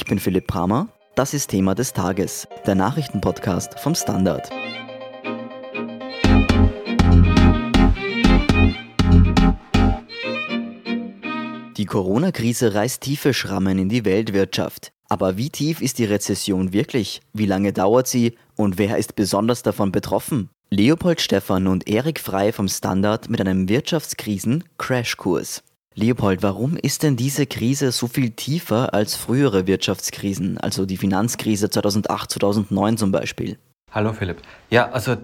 Ich bin Philipp Bramer. Das ist Thema des Tages, der Nachrichtenpodcast vom Standard. Die Corona-Krise reißt tiefe Schrammen in die Weltwirtschaft. Aber wie tief ist die Rezession wirklich? Wie lange dauert sie? Und wer ist besonders davon betroffen? Leopold Stephan und Erik Frei vom Standard mit einem Wirtschaftskrisen-Crashkurs. Leopold, warum ist denn diese Krise so viel tiefer als frühere Wirtschaftskrisen, also die Finanzkrise 2008, 2009 zum Beispiel? Hallo Philipp. Ja, also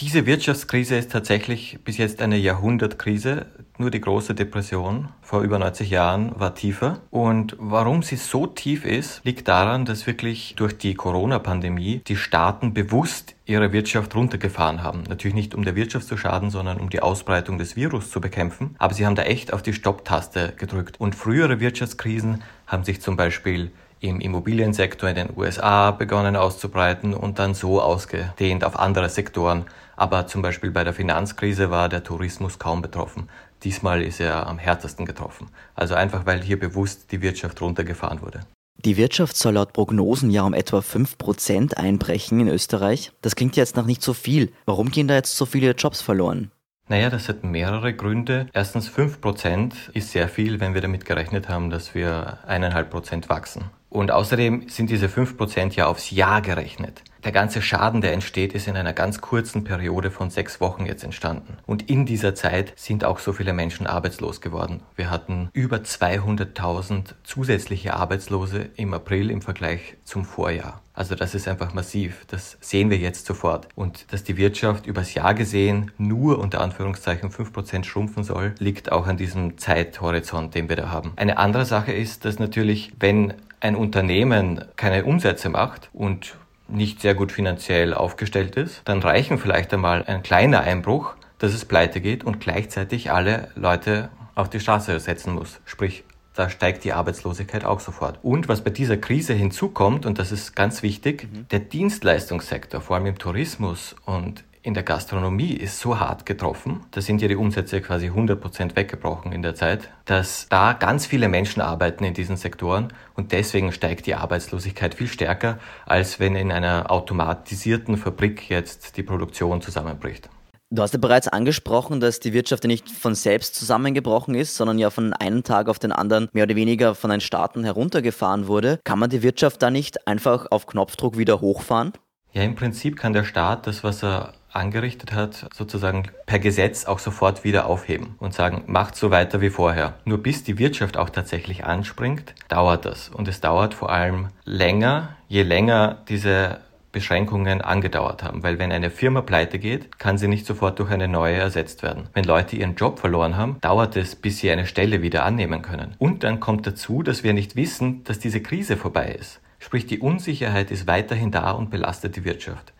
diese Wirtschaftskrise ist tatsächlich bis jetzt eine Jahrhundertkrise. Nur die große Depression vor über 90 Jahren war tiefer. Und warum sie so tief ist, liegt daran, dass wirklich durch die Corona-Pandemie die Staaten bewusst ihre Wirtschaft runtergefahren haben. Natürlich nicht um der Wirtschaft zu schaden, sondern um die Ausbreitung des Virus zu bekämpfen. Aber sie haben da echt auf die Stopptaste gedrückt. Und frühere Wirtschaftskrisen haben sich zum Beispiel im Immobiliensektor in den USA begonnen auszubreiten und dann so ausgedehnt auf andere Sektoren. Aber zum Beispiel bei der Finanzkrise war der Tourismus kaum betroffen. Diesmal ist er am härtesten getroffen. Also einfach, weil hier bewusst die Wirtschaft runtergefahren wurde. Die Wirtschaft soll laut Prognosen ja um etwa 5% einbrechen in Österreich. Das klingt jetzt noch nicht so viel. Warum gehen da jetzt so viele Jobs verloren? Naja, das hat mehrere Gründe. Erstens, 5% ist sehr viel, wenn wir damit gerechnet haben, dass wir eineinhalb Prozent wachsen. Und außerdem sind diese 5% ja aufs Jahr gerechnet. Der ganze Schaden, der entsteht, ist in einer ganz kurzen Periode von sechs Wochen jetzt entstanden. Und in dieser Zeit sind auch so viele Menschen arbeitslos geworden. Wir hatten über 200.000 zusätzliche Arbeitslose im April im Vergleich zum Vorjahr. Also das ist einfach massiv. Das sehen wir jetzt sofort. Und dass die Wirtschaft übers Jahr gesehen nur unter Anführungszeichen 5% schrumpfen soll, liegt auch an diesem Zeithorizont, den wir da haben. Eine andere Sache ist, dass natürlich, wenn ein Unternehmen keine Umsätze macht und nicht sehr gut finanziell aufgestellt ist, dann reichen vielleicht einmal ein kleiner Einbruch, dass es pleite geht und gleichzeitig alle Leute auf die Straße setzen muss. Sprich, da steigt die Arbeitslosigkeit auch sofort. Und was bei dieser Krise hinzukommt, und das ist ganz wichtig, mhm. der Dienstleistungssektor, vor allem im Tourismus und in der Gastronomie ist so hart getroffen, da sind ja die Umsätze quasi 100% weggebrochen in der Zeit, dass da ganz viele Menschen arbeiten in diesen Sektoren und deswegen steigt die Arbeitslosigkeit viel stärker, als wenn in einer automatisierten Fabrik jetzt die Produktion zusammenbricht. Du hast ja bereits angesprochen, dass die Wirtschaft ja nicht von selbst zusammengebrochen ist, sondern ja von einem Tag auf den anderen mehr oder weniger von den Staaten heruntergefahren wurde. Kann man die Wirtschaft da nicht einfach auf Knopfdruck wieder hochfahren? Ja, im Prinzip kann der Staat das, was er angerichtet hat, sozusagen per Gesetz auch sofort wieder aufheben und sagen, macht so weiter wie vorher. Nur bis die Wirtschaft auch tatsächlich anspringt, dauert das. Und es dauert vor allem länger, je länger diese Beschränkungen angedauert haben. Weil wenn eine Firma pleite geht, kann sie nicht sofort durch eine neue ersetzt werden. Wenn Leute ihren Job verloren haben, dauert es, bis sie eine Stelle wieder annehmen können. Und dann kommt dazu, dass wir nicht wissen, dass diese Krise vorbei ist. Sprich, die Unsicherheit ist weiterhin da und belastet die Wirtschaft.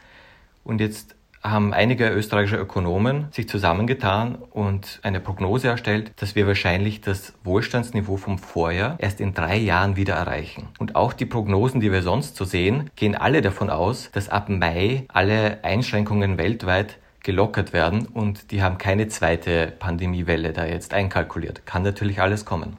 Und jetzt haben einige österreichische Ökonomen sich zusammengetan und eine Prognose erstellt, dass wir wahrscheinlich das Wohlstandsniveau vom Vorjahr erst in drei Jahren wieder erreichen. Und auch die Prognosen, die wir sonst so sehen, gehen alle davon aus, dass ab Mai alle Einschränkungen weltweit gelockert werden und die haben keine zweite Pandemiewelle da jetzt einkalkuliert. Kann natürlich alles kommen.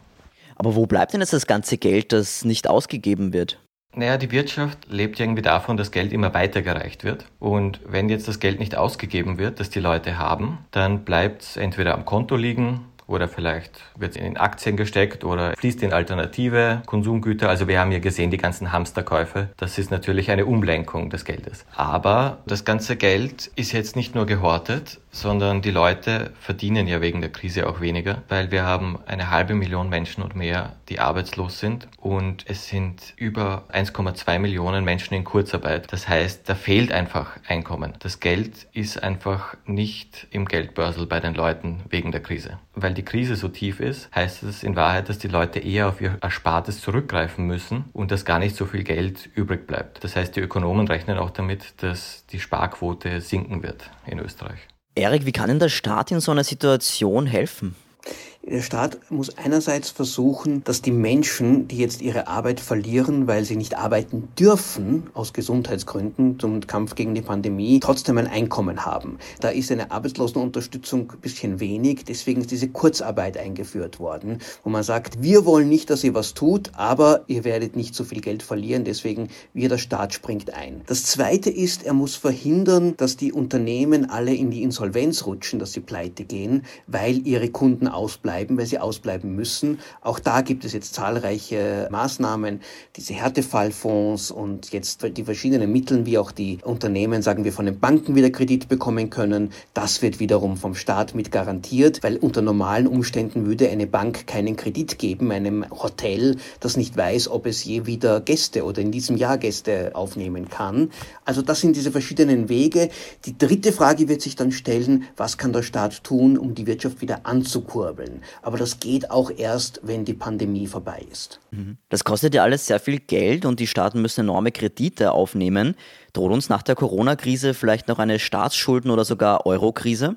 Aber wo bleibt denn jetzt das ganze Geld, das nicht ausgegeben wird? Naja, die Wirtschaft lebt irgendwie davon, dass Geld immer weitergereicht wird. Und wenn jetzt das Geld nicht ausgegeben wird, das die Leute haben, dann bleibt es entweder am Konto liegen oder vielleicht wird es in Aktien gesteckt oder fließt in alternative Konsumgüter. Also wir haben ja gesehen, die ganzen Hamsterkäufe. Das ist natürlich eine Umlenkung des Geldes. Aber das ganze Geld ist jetzt nicht nur gehortet, sondern die Leute verdienen ja wegen der Krise auch weniger, weil wir haben eine halbe Million Menschen und mehr, die arbeitslos sind und es sind über 1,2 Millionen Menschen in Kurzarbeit. Das heißt, da fehlt einfach Einkommen. Das Geld ist einfach nicht im Geldbörsel bei den Leuten wegen der Krise. Weil die Krise so tief ist, heißt es in Wahrheit, dass die Leute eher auf ihr Erspartes zurückgreifen müssen und dass gar nicht so viel Geld übrig bleibt. Das heißt, die Ökonomen rechnen auch damit, dass die Sparquote sinken wird in Österreich. Erik, wie kann denn der Staat in so einer Situation helfen? Der Staat muss einerseits versuchen, dass die Menschen, die jetzt ihre Arbeit verlieren, weil sie nicht arbeiten dürfen, aus Gesundheitsgründen zum Kampf gegen die Pandemie, trotzdem ein Einkommen haben. Da ist eine Arbeitslosenunterstützung ein bisschen wenig, deswegen ist diese Kurzarbeit eingeführt worden, wo man sagt, wir wollen nicht, dass ihr was tut, aber ihr werdet nicht so viel Geld verlieren, deswegen wir, der Staat springt ein. Das Zweite ist, er muss verhindern, dass die Unternehmen alle in die Insolvenz rutschen, dass sie pleite gehen, weil ihre Kunden ausbleiben, weil sie ausbleiben müssen. Auch da gibt es jetzt zahlreiche Maßnahmen, diese Härtefallfonds und jetzt die verschiedenen Mittel, wie auch die Unternehmen, sagen wir, von den Banken wieder Kredit bekommen können. Das wird wiederum vom Staat mit garantiert, weil unter normalen Umständen würde eine Bank keinen Kredit geben, einem Hotel, das nicht weiß, ob es je wieder Gäste oder in diesem Jahr Gäste aufnehmen kann. Also das sind diese verschiedenen Wege. Die dritte Frage wird sich dann stellen, was kann der Staat tun, um die Wirtschaft wieder anzukurbeln? Aber das geht auch erst, wenn die Pandemie vorbei ist. Mhm. Das kostet ja alles sehr viel Geld und die Staaten müssen enorme Kredite aufnehmen. Droht uns nach der Corona-Krise vielleicht noch eine Staatsschulden- oder sogar Euro-Krise?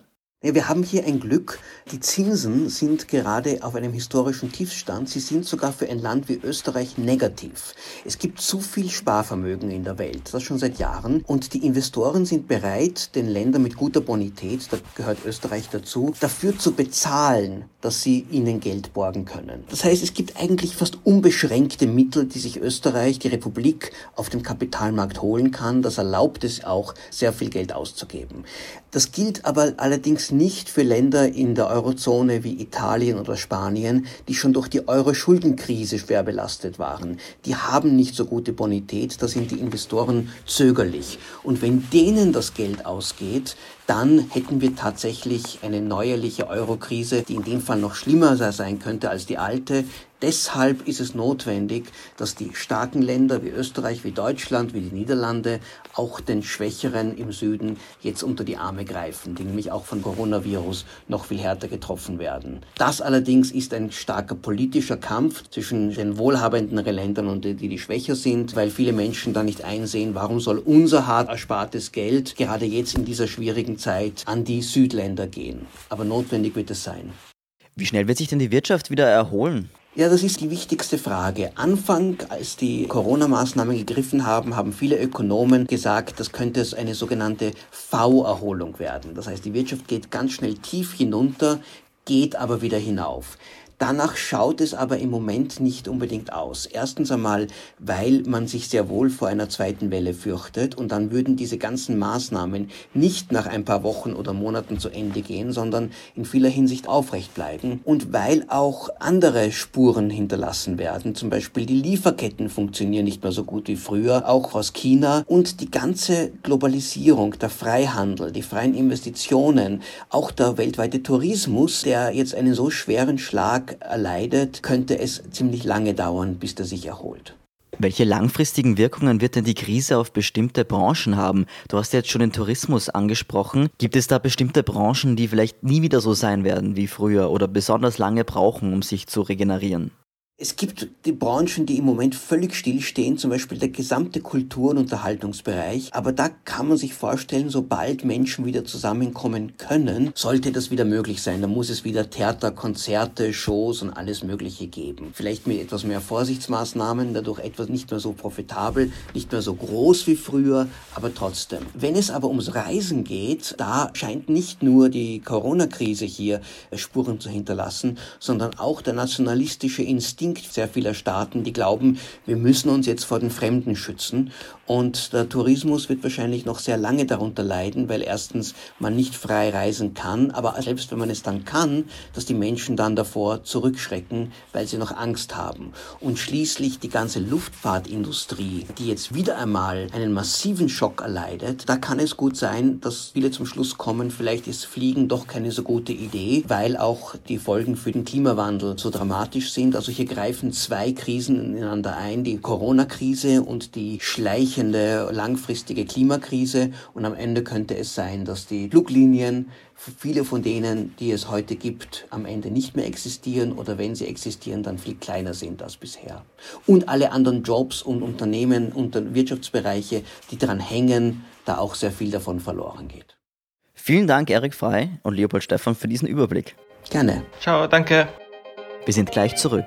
Wir haben hier ein Glück. Die Zinsen sind gerade auf einem historischen Tiefstand. Sie sind sogar für ein Land wie Österreich negativ. Es gibt zu viel Sparvermögen in der Welt, das schon seit Jahren. Und die Investoren sind bereit, den Ländern mit guter Bonität, da gehört Österreich dazu, dafür zu bezahlen, dass sie ihnen Geld borgen können. Das heißt, es gibt eigentlich fast unbeschränkte Mittel, die sich Österreich, die Republik, auf dem Kapitalmarkt holen kann. Das erlaubt es auch, sehr viel Geld auszugeben. Das gilt aber allerdings nicht für Länder in der Eurozone wie Italien oder Spanien, die schon durch die Euro-Schuldenkrise schwer belastet waren. Die haben nicht so gute Bonität, da sind die Investoren zögerlich. Und wenn denen das Geld ausgeht, dann hätten wir tatsächlich eine neuerliche Euro-Krise, die in dem Fall noch schlimmer sein könnte als die alte. Deshalb ist es notwendig, dass die starken Länder wie Österreich, wie Deutschland, wie die Niederlande auch den Schwächeren im Süden jetzt unter die Arme greifen, die nämlich auch von Coronavirus noch viel härter getroffen werden. Das allerdings ist ein starker politischer Kampf zwischen den wohlhabenden Ländern und die, die schwächer sind, weil viele Menschen da nicht einsehen, warum soll unser hart erspartes Geld gerade jetzt in dieser schwierigen Zeit an die Südländer gehen. Aber notwendig wird es sein. Wie schnell wird sich denn die Wirtschaft wieder erholen? Ja, das ist die wichtigste Frage. Anfang, als die Corona-Maßnahmen gegriffen haben, haben viele Ökonomen gesagt, das könnte es eine sogenannte V-Erholung werden. Das heißt, die Wirtschaft geht ganz schnell tief hinunter, geht aber wieder hinauf. Danach schaut es aber im Moment nicht unbedingt aus. Erstens einmal, weil man sich sehr wohl vor einer zweiten Welle fürchtet und dann würden diese ganzen Maßnahmen nicht nach ein paar Wochen oder Monaten zu Ende gehen, sondern in vieler Hinsicht aufrecht bleiben und weil auch andere Spuren hinterlassen werden. Zum Beispiel die Lieferketten funktionieren nicht mehr so gut wie früher, auch aus China und die ganze Globalisierung, der Freihandel, die freien Investitionen, auch der weltweite Tourismus, der jetzt einen so schweren Schlag Tag erleidet, könnte es ziemlich lange dauern, bis der sich erholt. Welche langfristigen Wirkungen wird denn die Krise auf bestimmte Branchen haben? Du hast jetzt schon den Tourismus angesprochen. Gibt es da bestimmte Branchen, die vielleicht nie wieder so sein werden wie früher oder besonders lange brauchen, um sich zu regenerieren? Es gibt die Branchen, die im Moment völlig stillstehen, zum Beispiel der gesamte Kultur- und Unterhaltungsbereich. Aber da kann man sich vorstellen, sobald Menschen wieder zusammenkommen können, sollte das wieder möglich sein. Da muss es wieder Theater, Konzerte, Shows und alles Mögliche geben. Vielleicht mit etwas mehr Vorsichtsmaßnahmen, dadurch etwas nicht mehr so profitabel, nicht mehr so groß wie früher, aber trotzdem. Wenn es aber ums Reisen geht, da scheint nicht nur die Corona-Krise hier Spuren zu hinterlassen, sondern auch der nationalistische Instinkt, Instinkt sehr vieler Staaten, die glauben, wir müssen uns jetzt vor den Fremden schützen. Und der Tourismus wird wahrscheinlich noch sehr lange darunter leiden, weil erstens man nicht frei reisen kann, aber selbst wenn man es dann kann, dass die Menschen dann davor zurückschrecken, weil sie noch Angst haben. Und schließlich die ganze Luftfahrtindustrie, die jetzt wieder einmal einen massiven Schock erleidet, da kann es gut sein, dass viele zum Schluss kommen, vielleicht ist Fliegen doch keine so gute Idee, weil auch die Folgen für den Klimawandel so dramatisch sind. Also hier greifen zwei Krisen ineinander ein, die Corona-Krise und die schleichende langfristige Klimakrise. Und am Ende könnte es sein, dass die Fluglinien, viele von denen, die es heute gibt, am Ende nicht mehr existieren oder wenn sie existieren, dann viel kleiner sind als bisher. Und alle anderen Jobs und Unternehmen und Wirtschaftsbereiche, die daran hängen, da auch sehr viel davon verloren geht. Vielen Dank, Erik Frei und Leopold Stephan, für diesen Überblick. Gerne. Ciao, danke. Wir sind gleich zurück.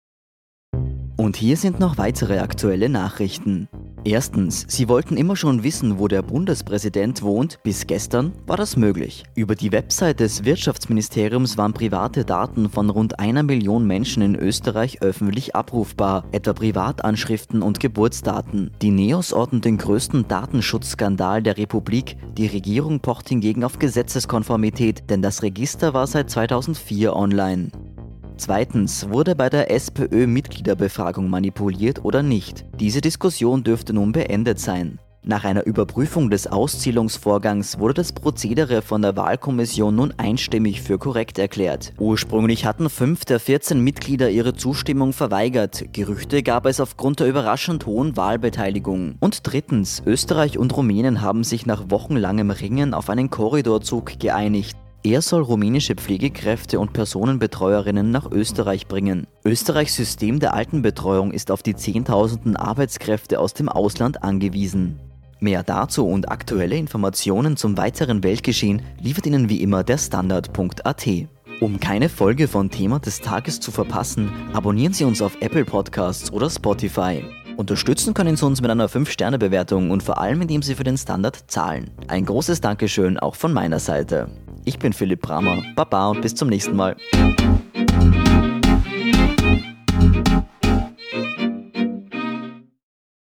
Und hier sind noch weitere aktuelle Nachrichten. Erstens, Sie wollten immer schon wissen, wo der Bundespräsident wohnt. Bis gestern war das möglich. Über die Website des Wirtschaftsministeriums waren private Daten von rund einer Million Menschen in Österreich öffentlich abrufbar, etwa Privatanschriften und Geburtsdaten. Die Neos ordnen den größten Datenschutzskandal der Republik. Die Regierung pocht hingegen auf Gesetzeskonformität, denn das Register war seit 2004 online. Zweitens, wurde bei der SPÖ Mitgliederbefragung manipuliert oder nicht? Diese Diskussion dürfte nun beendet sein. Nach einer Überprüfung des Auszählungsvorgangs wurde das Prozedere von der Wahlkommission nun einstimmig für korrekt erklärt. Ursprünglich hatten fünf der 14 Mitglieder ihre Zustimmung verweigert. Gerüchte gab es aufgrund der überraschend hohen Wahlbeteiligung. Und drittens, Österreich und Rumänien haben sich nach wochenlangem Ringen auf einen Korridorzug geeinigt. Er soll rumänische Pflegekräfte und Personenbetreuerinnen nach Österreich bringen. Österreichs System der Altenbetreuung ist auf die Zehntausenden Arbeitskräfte aus dem Ausland angewiesen. Mehr dazu und aktuelle Informationen zum weiteren Weltgeschehen liefert Ihnen wie immer der Standard.at. Um keine Folge von Thema des Tages zu verpassen, abonnieren Sie uns auf Apple Podcasts oder Spotify. Unterstützen können Sie uns mit einer 5-Sterne-Bewertung und vor allem indem Sie für den Standard zahlen. Ein großes Dankeschön auch von meiner Seite. Ich bin Philipp Bramer, Baba und bis zum nächsten Mal.